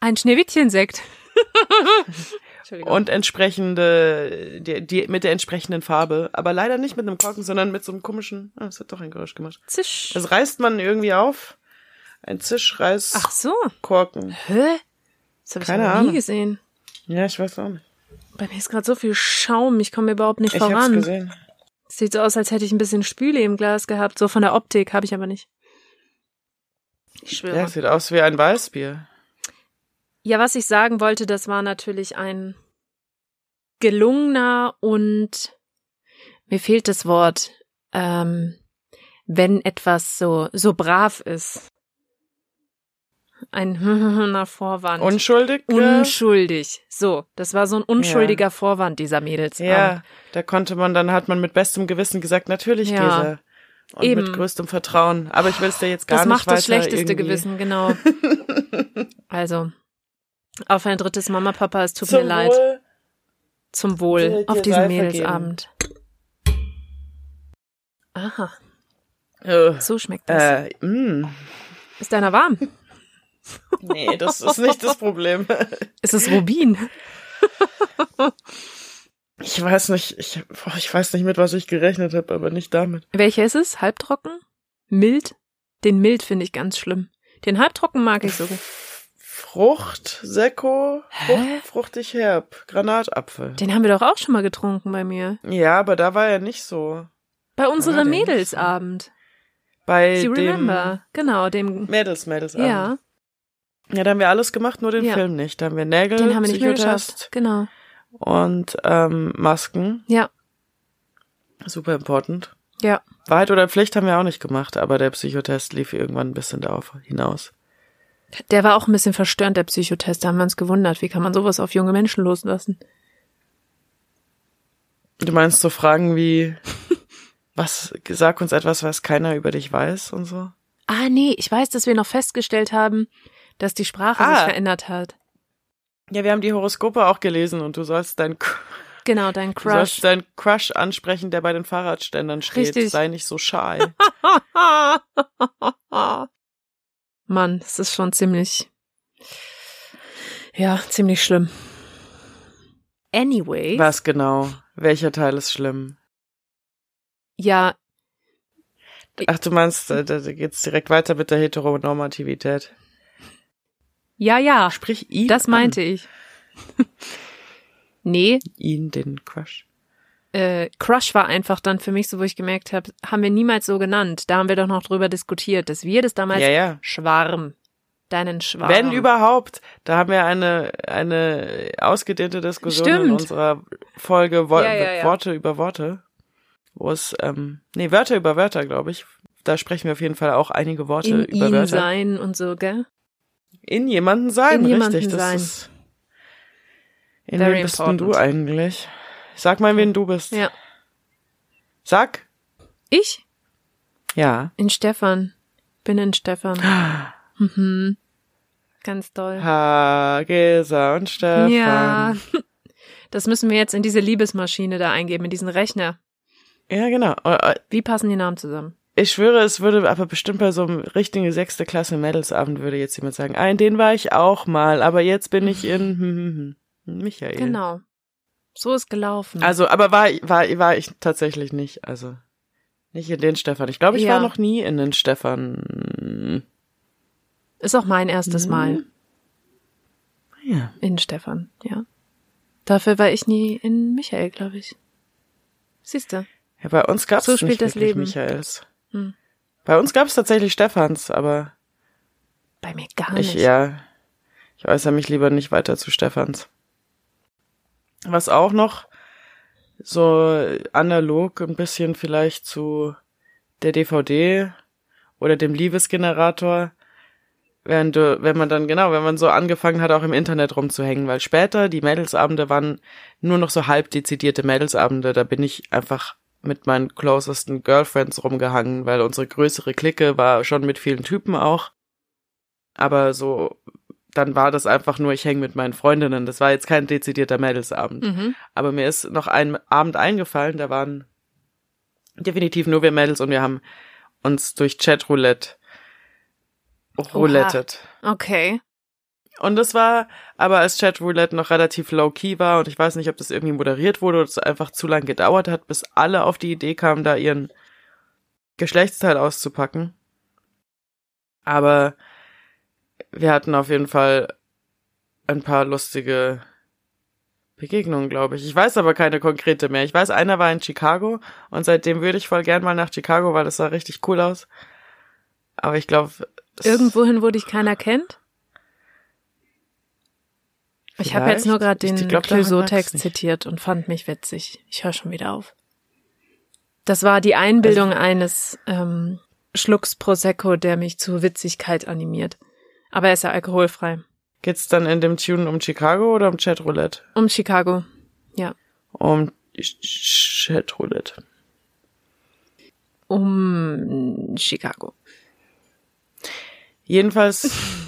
Ein Schneewittchensekt. Entschuldigung. und entsprechende die, die mit der entsprechenden Farbe, aber leider nicht mit einem Korken, sondern mit so einem komischen. Ah, es hat doch ein Geräusch gemacht. Zisch. Das reißt man irgendwie auf. Ein Zischreiß Ach so. Korken. Hä? Das habe ich Keine noch nie Ahnung. gesehen. Ja, ich weiß auch nicht. Bei mir ist gerade so viel Schaum, ich komme überhaupt nicht Ich hab's voran. gesehen. Sieht so aus, als hätte ich ein bisschen Spüle im Glas gehabt. So von der Optik habe ich aber nicht. Ich schwöre. Ja, sieht aus wie ein Weißbier. Ja, was ich sagen wollte, das war natürlich ein gelungener und mir fehlt das Wort, ähm, wenn etwas so so brav ist. Ein Vorwand. Unschuldig? unschuldig. So, das war so ein unschuldiger Vorwand dieser Mädels. Ja, da konnte man, dann hat man mit bestem Gewissen gesagt, natürlich Ja. Gesa. Und Eben. mit größtem Vertrauen. Aber ich will es dir jetzt gar das nicht macht das weiter schlechteste irgendwie- Gewissen, genau. also, auf ein drittes Mama Papa, es tut Zum mir leid. Wohl. Zum Wohl auf diesem Mädelsabend. Aha, Äh, so schmeckt das. äh, mh. Ist deiner warm? Nee, das ist nicht das Problem. Ist es Rubin? Ich weiß nicht, ich, boah, ich weiß nicht, mit was ich gerechnet habe, aber nicht damit. Welcher ist es? Halbtrocken? Mild? Den mild finde ich ganz schlimm. Den halbtrocken mag ich sogar. Frucht, Sekko? Frucht, fruchtig herb, Granatapfel. Den haben wir doch auch schon mal getrunken bei mir. Ja, aber da war er nicht so. Bei unserem nicht so? Mädelsabend. Bei You dem remember? Genau, dem. Mädels, Mädels. Ja, Ja, da haben wir alles gemacht, nur den Ja. Film nicht. Da haben wir Nägel, den haben wir nicht Psychotest. Genau. und ähm, Masken. Ja, Super important. ja. Wahrheit oder Pflicht haben wir auch nicht gemacht, aber der Psychotest lief irgendwann ein bisschen darauf hinaus. Der war auch ein bisschen verstörend, der Psychotest. Da haben wir uns gewundert, wie kann man sowas auf junge Menschen loslassen? Du meinst so Fragen wie, was, sag uns etwas, was keiner über dich weiß und so? Ah, nee, ich weiß, dass wir noch festgestellt haben, dass die Sprache Ah. sich verändert hat. Ja, wir haben die Horoskope auch gelesen und du sollst dein, Genau, dein du Crush. sollst deinen Crush ansprechen, der bei den Fahrradständern steht. Richtig. Sei nicht so shy. Mann, das ist schon ziemlich, ja, ziemlich schlimm. Anyway, Was genau? Welcher Teil ist schlimm? ja, Ach, du meinst, da, da geht's direkt weiter mit der Heteronormativität. Ja, ja, Sprich ihn das meinte an. ich. nee, Ihn, den Crush. äh, Crush war einfach dann für mich so, wo ich gemerkt habe, haben wir niemals so genannt. Da haben wir doch noch drüber diskutiert, dass wir das damals Ja, ja. Schwarm, deinen Schwarm. Wenn überhaupt, da haben wir eine, eine ausgedehnte Diskussion in Stimmt. unserer Folge Wo Ja. Worte über Worte, wo es, ähm, nee, Wörter über Wörter, glaube ich. Da sprechen wir auf jeden Fall auch einige Worte in über ihm Wörter. sein und so, gell? In jemanden sein, In jemanden richtig. Das sein. ist, in Very wem bist denn du eigentlich? Sag mal, wen du bist. Ja. Sag. Ich? Ja. In Stefan. Bin in Stefan. Mhm. Ganz doll. Hagesa und Stefan. Ja. Das müssen wir jetzt in diese Liebesmaschine da eingeben, in diesen Rechner. Ja, genau. Äh, Wie passen die Namen zusammen? Ich schwöre, es würde aber bestimmt bei so einem richtigen sechste Klasse Mädelsabend würde jetzt jemand sagen, ah, in den war ich auch mal, aber jetzt bin ich in hm, hm, hm, Michael. Genau. So ist gelaufen. Also, aber war, war, war ich tatsächlich nicht, also nicht in den Stefan. Ich glaube, ich Ja. war noch nie in den Stefan. ist auch mein erstes Mhm. Mal Ja. in Stefan, ja. Dafür war ich nie in Michael, glaube ich. Siehste. ja, bei uns gab's So spielt nicht das Leben. Michaels. Hm. Bei uns gab's tatsächlich Stefans, aber Bei mir gar nicht. ich, ja, ich äußere mich lieber nicht weiter zu Stefans. Was auch noch so analog ein bisschen vielleicht zu der DVD oder dem Liebesgenerator, während du, wenn man dann, genau, wenn man so angefangen hat, auch im Internet rumzuhängen, weil später die Mädelsabende waren nur noch so halb dezidierte Mädelsabende, da bin ich einfach mit meinen closesten Girlfriends rumgehangen, weil unsere größere Clique war schon mit vielen Typen auch. Aber so, dann war das einfach nur, ich hänge mit meinen Freundinnen. Das war jetzt kein dezidierter Mädelsabend. Mhm. Aber mir ist noch ein Abend eingefallen, da waren definitiv nur wir Mädels und wir haben uns durch Chatroulette roulettet. Okay. Und das war, aber als Chatroulette noch relativ low-key war und ich weiß nicht, ob das irgendwie moderiert wurde oder es einfach zu lang gedauert hat, bis alle auf die Idee kamen, da ihren Geschlechtsteil auszupacken. Aber wir hatten auf jeden Fall ein paar lustige Begegnungen, glaube ich. Ich weiß aber keine konkrete mehr. Ich weiß, einer war in Chicago und seitdem würde ich voll gern mal nach Chicago, weil das sah richtig cool aus. Aber ich glaube, Irgendwohin, wo dich keiner kennt? Ich habe jetzt nur gerade den Clouseau-Text zitiert und fand mich witzig. Ich höre schon wieder auf. Das war die Einbildung Also eines ähm, Schlucks Prosecco, der mich zu Witzigkeit animiert. Aber er ist ja alkoholfrei. Geht's dann in dem Tune um Chicago oder um Chatroulette? Um Chicago. Ja. Um Ch- Chatroulette. Um Chicago. Jedenfalls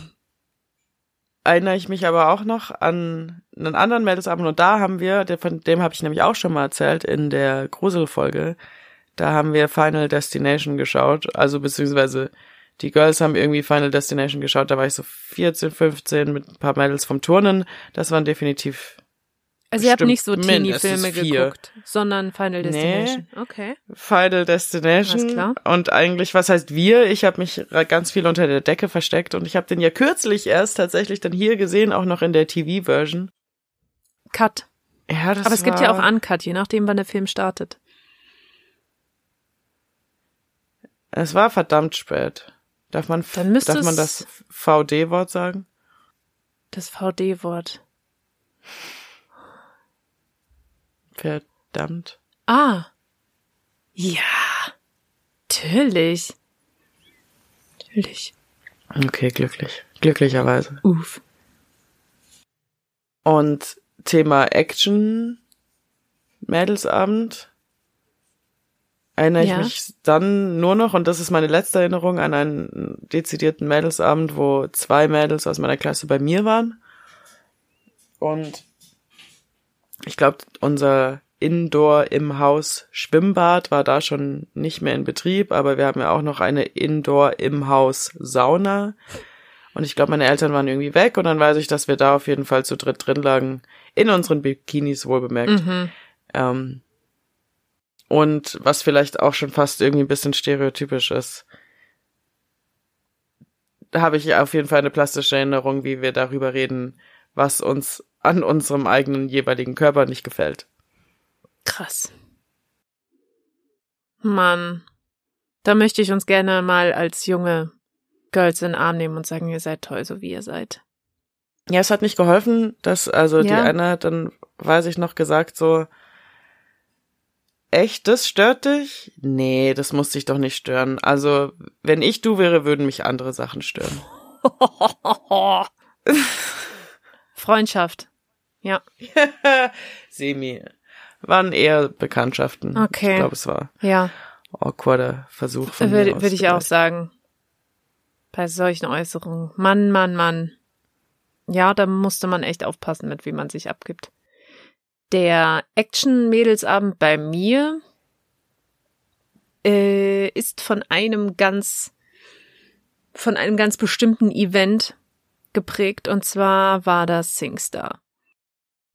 erinnere ich mich aber auch noch an einen anderen Mädelsabend und da haben wir, von dem habe ich nämlich auch schon mal erzählt in der Gruselfolge, da haben wir Final Destination geschaut, also beziehungsweise die Girls haben irgendwie Final Destination geschaut, da war ich so 14, 15 mit ein paar Mädels vom Turnen, das waren definitiv Also ihr habt nicht so Teenie-Filme geguckt, sondern Final Destination. Okay. Final Destination. Alles klar. Und eigentlich, was heißt wir? Ich habe mich ganz viel unter der Decke versteckt und ich habe den ja kürzlich erst tatsächlich dann hier gesehen, auch noch in der TV-Version. Cut. Ja, das Aber es gibt ja auch Uncut, je nachdem, wann der Film startet. Es war verdammt spät. Darf man, Dann darf man das VD-Wort sagen? Das VD-Wort. Verdammt. Ah. Ja. Natürlich. Natürlich. Okay, glücklich. Glücklicherweise. Uff. Und Thema Action, Mädelsabend, erinnere Ja. ich mich dann nur noch, und das ist meine letzte Erinnerung, an einen dezidierten Mädelsabend, wo zwei Mädels aus meiner Klasse bei mir waren. Und ich glaube, unser Indoor im Haus Schwimmbad war da schon nicht mehr in Betrieb, aber wir haben ja auch noch eine Indoor im Haus Sauna. Und ich glaube, meine Eltern waren irgendwie weg und dann weiß ich, dass wir da auf jeden Fall zu dritt drin lagen. In unseren Bikinis wohl bemerkt. Mhm. Ähm, und was vielleicht auch schon fast irgendwie ein bisschen stereotypisch ist, da habe ich auf jeden Fall eine plastische Erinnerung, wie wir darüber reden, was uns an unserem eigenen jeweiligen Körper nicht gefällt. Krass. Mann. Da möchte ich uns gerne mal als junge Girls in den Arm nehmen und sagen, ihr seid toll, so wie ihr seid. Ja, es hat nicht geholfen, dass, also die Ja. eine hat dann, weiß ich noch, gesagt so, echt, das stört dich? Nee, das muss dich doch nicht stören. Also, wenn ich du wäre, würden mich andere Sachen stören. Freundschaft. Ja. Semi. Waren eher Bekanntschaften. Okay. Ich glaube, es war Ja. awkwarder Versuch von mir Würde aus würd ich auch sagen. Bei solchen Äußerungen. Mann, Mann, Mann. Ja, da musste man echt aufpassen mit, wie man sich abgibt. Der Action-Mädelsabend bei mir äh, ist von einem ganz, von einem ganz bestimmten Event geprägt und zwar war das SingStar.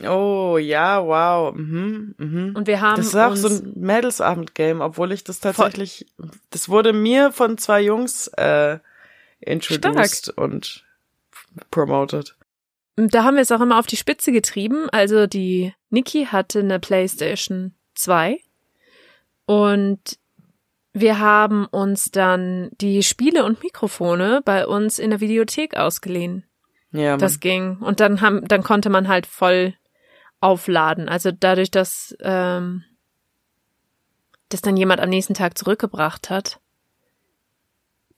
Oh, ja, wow. Mhm, mhm. Und wir haben Das ist auch so ein Mädelsabend-Game, obwohl ich das tatsächlich, das wurde mir von zwei Jungs äh, introduced und promoted. da haben wir es auch immer auf die Spitze getrieben. Also die Niki hatte eine PlayStation 2 und wir haben uns dann die Spiele und Mikrofone bei uns in der Videothek ausgeliehen. Ja, Das ging. Und dann haben, dann konnte man halt voll aufladen. Also dadurch, dass ähm, das dann jemand am nächsten Tag zurückgebracht hat,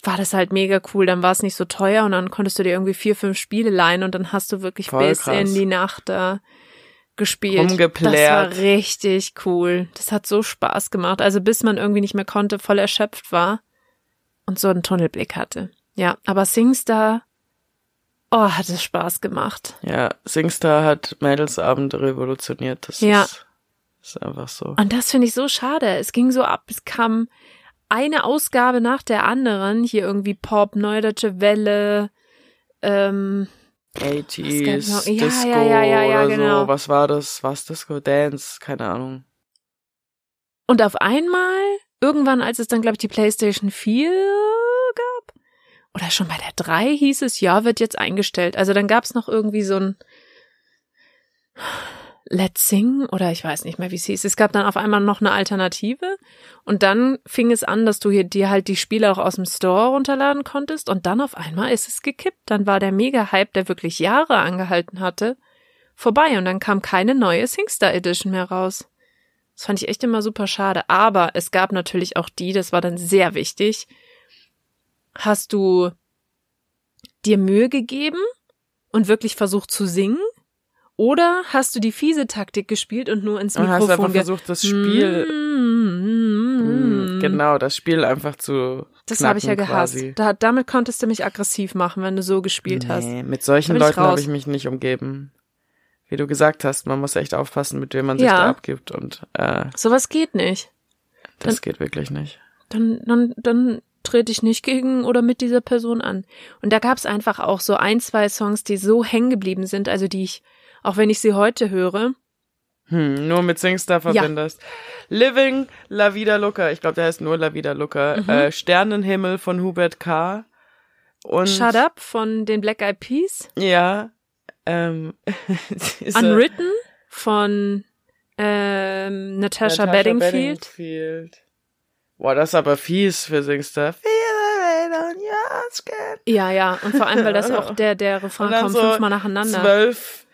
war das halt mega cool. Dann war es nicht so teuer und dann konntest du dir irgendwie vier, fünf Spiele leihen und dann hast du wirklich Voll bis krass. in die Nacht da gespielt. Rumgeplärt. Das war richtig cool. Das hat so Spaß gemacht. Also bis man irgendwie nicht mehr konnte, voll erschöpft war und so einen Tunnelblick hatte. Ja, aber SingStar, oh, hat es Spaß gemacht. ja, Singstar hat Mädelsabend revolutioniert. Das Ja. ist, ist einfach so. Und das finde ich so schade. Es ging so ab, es kam eine Ausgabe nach der anderen, hier irgendwie Pop, Neue Deutsche Welle, ähm, 80s, noch? Ja, Disco ja, ja, ja, ja, oder genau. so. Was war das? Was Disco? Dance? Keine Ahnung. und auf einmal, irgendwann, als es dann, glaube ich, die PlayStation 4 gab, oder schon bei der 3 hieß es, ja, wird jetzt eingestellt. Also dann gab es noch irgendwie so ein Let's Sing oder ich weiß nicht mehr, wie es hieß. Es gab dann auf einmal noch eine Alternative und dann fing es an, dass du hier dir halt die Spiele auch aus dem Store runterladen konntest und dann auf einmal ist es gekippt. Dann war der Mega-Hype, der wirklich Jahre angehalten hatte, vorbei und dann kam keine neue SingStar Edition mehr raus. Das fand ich echt immer super schade. Aber es gab natürlich auch die, das war dann sehr wichtig. Hast du dir Mühe gegeben und wirklich versucht zu singen? Oder hast du die fiese Taktik gespielt und nur ins Und Mikrofon hast einfach versucht, das Spiel, Mm. genau, das Spiel einfach zu Das habe ich ja gehasst. Da, damit konntest du mich aggressiv machen, wenn du so gespielt hast. Nee, mit solchen Leuten habe ich mich nicht umgeben. Wie du gesagt hast, man muss echt aufpassen, mit wem man sich Ja. da abgibt und äh, Sowas geht nicht. das geht wirklich nicht. dann, dann, dann trete ich nicht gegen oder mit dieser Person an. Und da gab es einfach auch so ein, zwei Songs, die so hängen geblieben sind, also die ich, auch wenn ich sie heute höre, Hm, nur mit Singstar verbindest. Living La Vida Loca, ich glaube, der heißt nur La Vida Loca. Mhm. Äh, Sternenhimmel von Hubert K. Und Shut Up von den Black Eyed Peas, Ja. Ähm, Unwritten von ähm, Natasha, Natasha Bedingfield. Bedingfield. Boah, das ist aber fies für Singstar. Skin. Ja, ja, und vor allem, weil das auch der, der Refrain kommt so fünfmal nacheinander. zwölf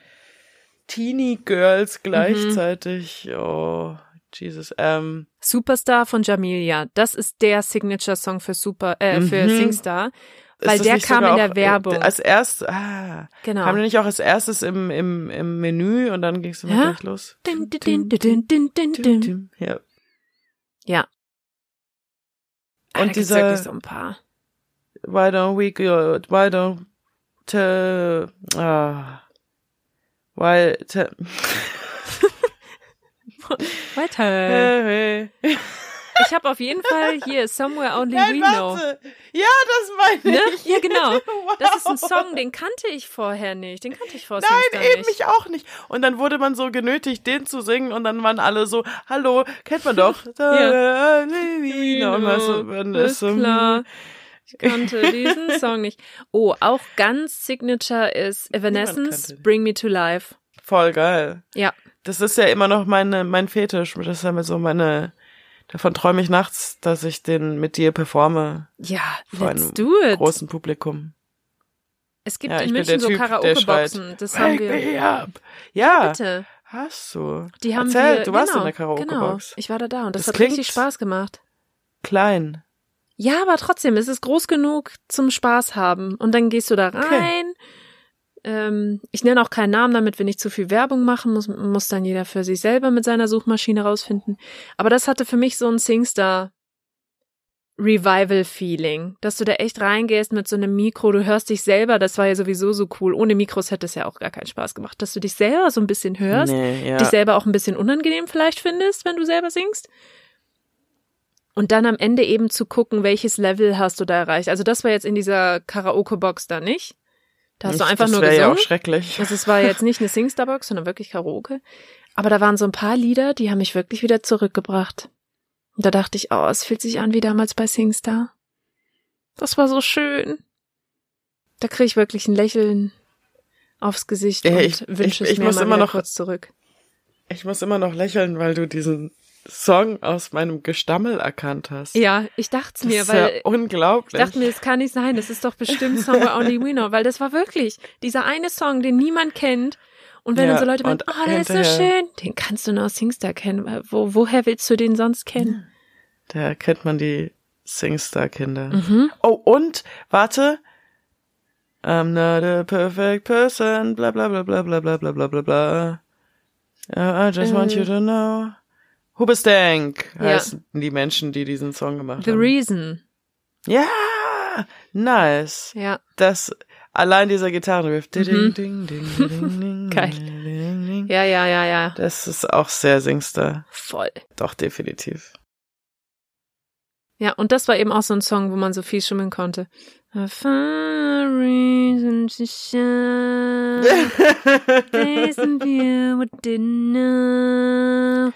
Teenie Mhm. Girls gleichzeitig. Oh, Jesus. Ähm, Superstar von Jamilia. Das ist der Signature-Song für Super, äh, für Mhm. Singstar. ist Weil der kam in der auch, Werbung. Äh, als erstes, ah, Genau. kam der nicht auch als erstes im, im, im Menü und dann ging es immer Ja. gleich los. Din, din, din. Ja. Ja. Und Und dieser- wirklich so ein paar. Why don't we go, why don't, te, ah, why, te, Weiter. Ich habe auf jeden Fall hier Somewhere Only Nein, We Know. warte. Ja, das meine Ne? ich. Ja, genau. Wow. Das ist ein Song, den kannte ich vorher nicht. Den kannte ich vor Nein, eben nicht. ich auch nicht. Und dann wurde man so genötigt, den zu singen und dann waren alle so, hallo, kennt man doch. Ja. Man so, man ist klar. Ich kannte diesen Song nicht. Oh, auch ganz Signature ist Evanescence. Bring Me to Life. Voll geil. Ja. Das ist ja immer noch meine, mein Fetisch. Das ist ja so meine, davon träume ich nachts, dass ich den mit dir performe. Ja, Vor let's einem do it. Großen Publikum. Es gibt Ja, in München so Karaoke-Boxen. Das haben wir. Ja, Bitte. hast du. Die haben Erzähl, wir, du warst genau, in der Karaoke-Box. Genau, ich war da da und das, Das hat richtig Spaß gemacht. Klein. Ja, aber trotzdem, es ist groß genug zum Spaß haben. Und dann gehst du da Okay. Ähm, ich nenne auch keinen Namen, damit wir nicht zu viel Werbung machen. Muss, muss dann jeder für sich selber mit seiner Suchmaschine rausfinden. Aber das hatte für mich so ein Singstar Revival-Feeling, dass du da echt reingehst mit so einem Mikro, du hörst dich selber, das war ja sowieso so cool. Ohne Mikros hätte es ja auch gar keinen Spaß gemacht, dass du dich selber so ein bisschen hörst, Nee, ja. dich selber auch ein bisschen unangenehm vielleicht findest, wenn du selber singst. Und dann am Ende eben zu gucken, welches Level hast du da erreicht. Also das war jetzt in dieser Karaoke-Box da nicht. Da hast du Ich- einfach das nur wär ja gesungen. auch schrecklich. Also es war jetzt nicht eine Singstar-Box, sondern wirklich Karaoke. Aber da waren so ein paar Lieder, die haben mich wirklich wieder zurückgebracht. Und da dachte ich, oh, es fühlt sich an wie damals bei Singstar. Das war so schön. Da kriege ich wirklich ein Lächeln aufs Gesicht Ja, und ich- wünsche ich- es ich mir muss mal immer noch- kurz zurück. Ich muss immer noch lächeln, weil du diesen Song aus meinem Gestammel erkannt hast. Ja, ich dachte das mir, ist weil ja unglaublich. ich dachte mir, es kann nicht sein, das ist doch bestimmt Somewhere Only We Know, weil das war wirklich dieser eine Song, den niemand kennt. Und wenn Ja, dann so Leute meinen, oh, der ist so schön, den kannst du nur aus Singstar kennen. Wo, woher willst du den sonst kennen? Da kennt man die Singstar-Kinder. Mhm. Oh, und, warte. I'm not a perfect person, bla bla bla bla bla bla bla bla bla bla. I just want Äh. you to know. Hubestank Ja. heißen die Menschen, die diesen Song gemacht The haben. Reason. Ja, nice. Ja. Das, allein dieser Gitarrenriff. Ding, Mhm. ding, ding, ding, ding, Geil. Ja, ja, ja, ja. Das ist auch sehr Singstar. Voll. Doch, definitiv. Ja, und das war eben auch so ein Song, wo man so viel schummeln konnte. Reason to shine. Days and you didn't know.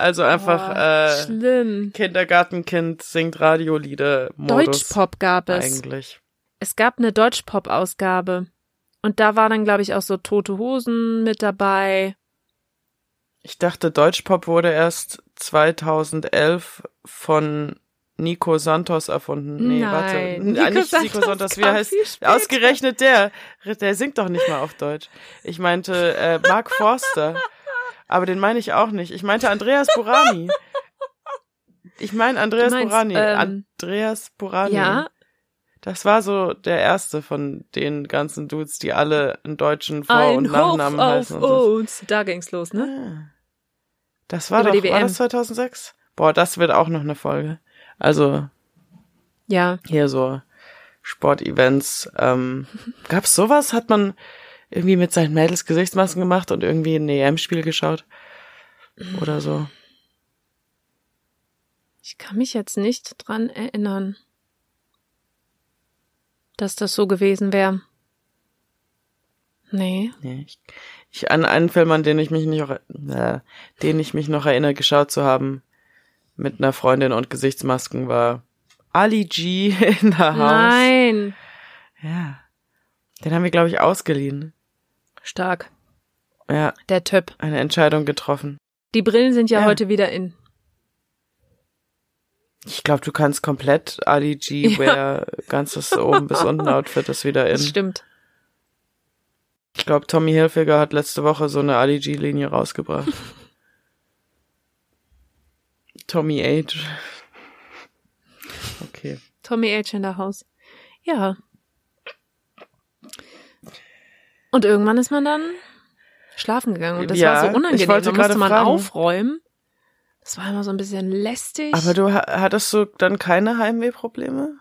Also einfach Boah, äh, schlimm. Kindergartenkind singt Radiolieder Deutschpop gab es. eigentlich. Es gab eine Deutschpop-Ausgabe. Und da war dann, glaube ich, auch so Tote Hosen mit dabei. Ich dachte, Deutschpop wurde erst 2011 von Nico Santos erfunden. Nee, Nein. warte. Nico N- nicht Nico Santos Santos, wie heißt. Ausgerechnet der. Der singt doch nicht mal auf Deutsch. Ich meinte äh, Mark Forster. Aber den meine ich auch nicht. Ich meinte Andreas Burani. Ich meine Andreas meinst, Burani. ähm, Andreas Burani. Ja, Das war so der erste von den ganzen Dudes, die alle einen deutschen Vor- und ein Hof Nachnamen auf heißen. Und so. uns. Da ging's los, ne? Ah. Das war Über doch, war das 2006? Boah, das wird auch noch eine Folge. Also Ja. hier so Sportevents. Ähm, gab's sowas? Hat man irgendwie mit seinen Mädels Gesichtsmasken gemacht und irgendwie ein EM-Spiel geschaut? Oder so? Ich kann mich jetzt nicht dran erinnern, dass das so gewesen wäre. Nee. Nee, ich, ich an einen Film, an den ich mich nicht auch, äh, den ich mich noch erinnere, geschaut zu haben, mit einer Freundin und Gesichtsmasken war Ali G in der Haus. Nein. Ja. Den haben wir, glaube ich, ausgeliehen. Stark. Ja, Der Töpp. eine Entscheidung getroffen. Die Brillen sind ja, Ja. heute wieder in. Ich glaube, du kannst komplett Ali G Ja. wear, ganzes oben bis unten Outfit ist wieder Das in. stimmt. Ich glaube, Tommy Hilfiger hat letzte Woche so eine Ali G Linie rausgebracht. Tommy Age. Okay. Tommy H. in der Haus. Ja. Und irgendwann ist man dann schlafen gegangen. Und das Ja, war so ich unangenehm. wollte da musste man fragen. aufräumen. Das war immer so ein bisschen lästig. Aber du ha- hattest du dann keine Heimwehprobleme?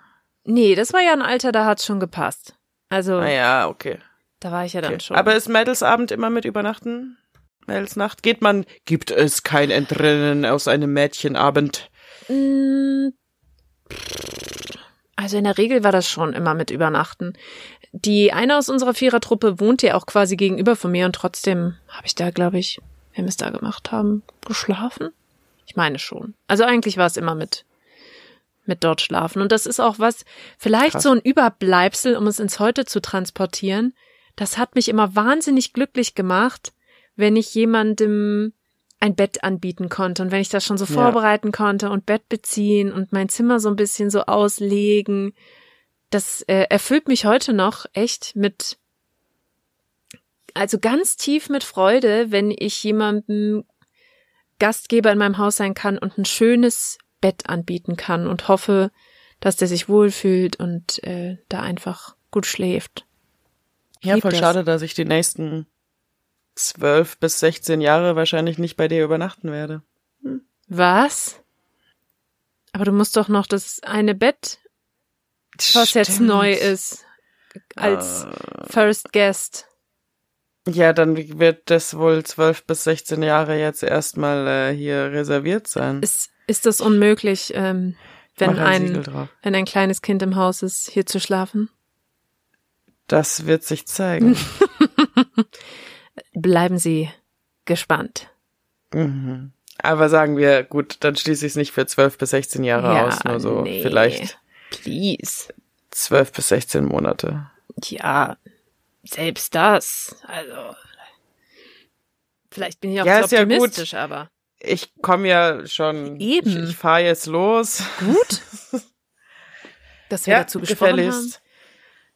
nee, das war ja ein Alter, da hat's schon gepasst. Also, Naja, okay. da war ich ja dann okay. schon. Aber ist Mädelsabend immer mit Übernachten? Mädelsnacht? Geht man, gibt es kein Entrinnen aus einem Mädchenabend? Mm, Also in der Regel war das schon immer mit Übernachten. Die eine aus unserer Vierertruppe wohnt ja auch quasi gegenüber von mir und trotzdem habe ich da, glaube ich, wenn wir es da gemacht haben, geschlafen. Ich meine schon. Also eigentlich war es immer mit mit dort schlafen und das ist auch was vielleicht Krass. so ein Überbleibsel, um es ins Heute zu transportieren. Das hat mich immer wahnsinnig glücklich gemacht, wenn ich jemandem ein Bett anbieten konnte und wenn ich das schon so Ja. vorbereiten konnte und Bett beziehen und mein Zimmer so ein bisschen so auslegen, das äh, erfüllt mich heute noch echt mit, also ganz tief mit Freude, wenn ich jemandem Gastgeber in meinem Haus sein kann und ein schönes Bett anbieten kann und hoffe, dass der sich wohlfühlt und äh, da einfach gut schläft. Ja, Lieb voll das. schade, dass ich die nächsten zwölf bis 16 Jahre wahrscheinlich nicht bei dir übernachten werde. Was? Aber du musst doch noch das eine Bett, was jetzt Stimmt. neu ist, als Äh, First Guest. Ja, dann wird das wohl 12 bis 16 Jahre jetzt erstmal äh, hier reserviert sein. Ist, ist das unmöglich, ähm, wenn ein ein, wenn ein kleines Kind im Haus ist, hier zu schlafen? Das wird sich zeigen. Bleiben Sie gespannt. mhm. Aber sagen wir, gut, dann schließe ich es nicht für 12 bis 16 Jahre Ja, aus, nur so nee. vielleicht Please. 12 bis 16 Monate. Ja, selbst das. Also, vielleicht bin ich auch Ja, zu ist ja gut. optimistisch, aber Ich komme ja schon. Eben. Ich, ich fahre jetzt los. gut, dass wir dazu gesprochen haben.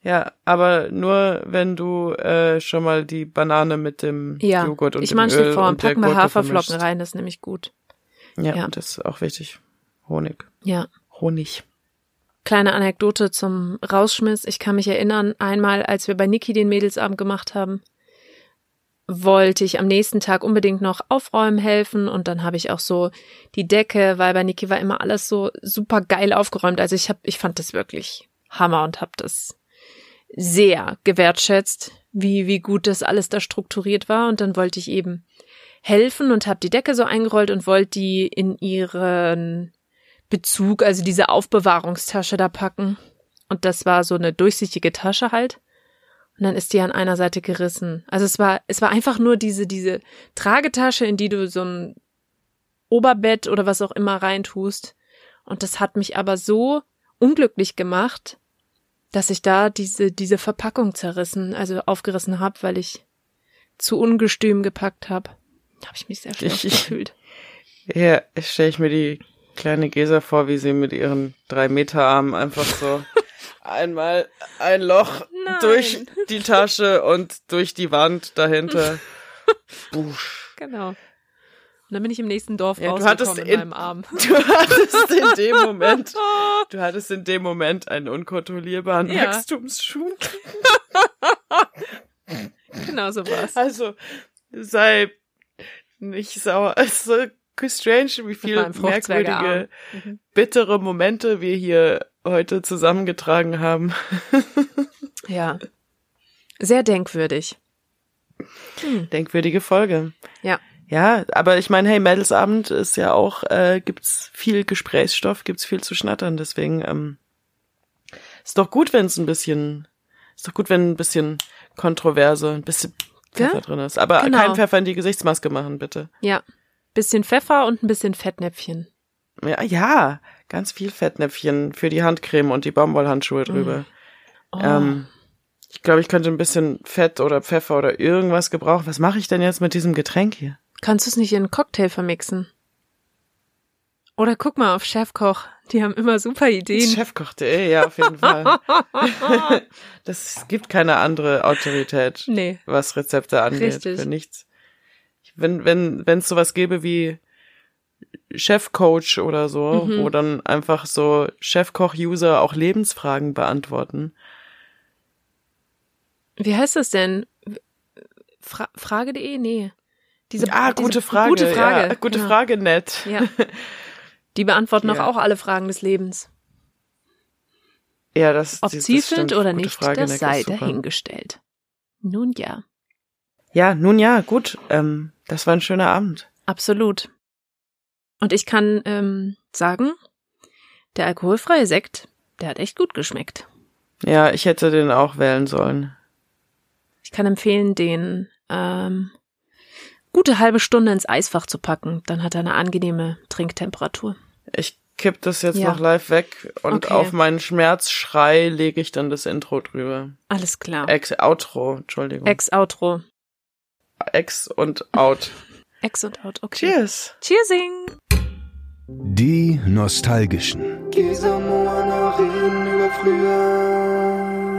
Ja, aber nur wenn du äh, schon mal die Banane mit dem Ja, Joghurt und ich dem manche Öl vor und wir Gurke Haferflocken vermischt. rein, das ist nämlich gut. Ja, Ja. das ist auch wichtig. Honig. Ja. Honig. Kleine Anekdote zum Rausschmiss. Ich kann mich erinnern, einmal, als wir bei Niki den Mädelsabend gemacht haben, wollte ich am nächsten Tag unbedingt noch aufräumen helfen und dann habe ich auch so die Decke, weil bei Niki war immer alles so super geil aufgeräumt. Also ich habe, ich fand das wirklich Hammer und habe das sehr gewertschätzt, wie wie gut das alles da strukturiert war und dann wollte ich eben helfen und habe die Decke so eingerollt und wollte die in ihren Bezug, also diese Aufbewahrungstasche da packen. Und das war so eine durchsichtige Tasche halt. Und dann ist die an einer Seite gerissen. Also es war, es war einfach nur diese, diese Tragetasche, in die du so ein Oberbett oder was auch immer reintust. Und das hat mich aber so unglücklich gemacht, dass ich da diese, diese Verpackung zerrissen, also aufgerissen habe, weil ich zu ungestüm gepackt habe. Da habe ich mich sehr schlecht gefühlt. Ja, stelle ich mir die kleine Gesa vor, wie sie mit ihren drei Meter Armen einfach so einmal ein Loch Nein. durch die Tasche und durch die Wand dahinter. Busch. Genau. Und dann bin ich im nächsten Dorf Ja, rausgekommen in in- meinem Arm. Du hattest in dem Moment, du hattest in dem Moment einen unkontrollierbaren Ja. Wachstumsschub. genau so war's. Also sei nicht sauer. Es ist so strange, wie viel meinem Fruchtzwergearm. merkwürdige, Mhm. bittere Momente wir hier heute zusammengetragen haben. Ja. Sehr denkwürdig. Denkwürdige Folge. Ja. Ja, aber ich meine, hey, Mädelsabend ist ja auch, äh, gibt's viel Gesprächsstoff, gibt's viel zu schnattern, deswegen ähm, ist doch gut, wenn es ein bisschen, ist doch gut, wenn ein bisschen Kontroverse, ein bisschen Pfeffer Ja, drin ist. Aber genau. kein Pfeffer in die Gesichtsmaske machen, bitte. Ja. Bisschen Pfeffer und ein bisschen Fettnäpfchen. Ja, ja, ganz viel Fettnäpfchen für die Handcreme und die Baumwollhandschuhe drüber. Oh. Ähm, ich glaube, ich könnte ein bisschen Fett oder Pfeffer oder irgendwas gebrauchen. Was mache ich denn jetzt mit diesem Getränk hier? Kannst du es nicht in einen Cocktail vermixen? Oder guck mal auf Chefkoch. Die haben immer super Ideen. Chefkoch.de, ja, auf jeden Fall. das gibt keine andere Autorität, nee. was Rezepte angeht. Richtig. Für nichts. Ich- Wenn, wenn, wenn es sowas gäbe wie Chefcoach oder so, Mhm. wo dann einfach so Chefkoch-User auch Lebensfragen beantworten. Wie heißt das denn? Fra Frage.de? Nee. Diese, ah, diese gute Frage. Gute Frage. Ja, gute genau. Frage, nett. Ja. Die beantworten doch Ja. auch alle Fragen des Lebens. Ja, das Ob das zielführend stimmt. oder Gute nicht, Frage, das sei dahingestellt. Nun ja, Ja, nun ja, gut. Ähm, das war ein schöner Abend. absolut. Und ich kann ähm, sagen, der alkoholfreie Sekt, der hat echt gut geschmeckt. Ja, ich hätte den auch wählen sollen. Ich kann empfehlen, den ähm, gute halbe Stunde ins Eisfach zu packen. Dann hat er eine angenehme Trinktemperatur. Ich kipp das jetzt Ja. noch live weg und Okay. auf meinen Schmerzschrei lege ich dann das Intro drüber. Alles klar. Ex Outro, Entschuldigung. Ex-Outro. Ex und out. Ex und Out. Okay. Cheers. Cheersing! Die Nostalgischen. Gesa reden über früher.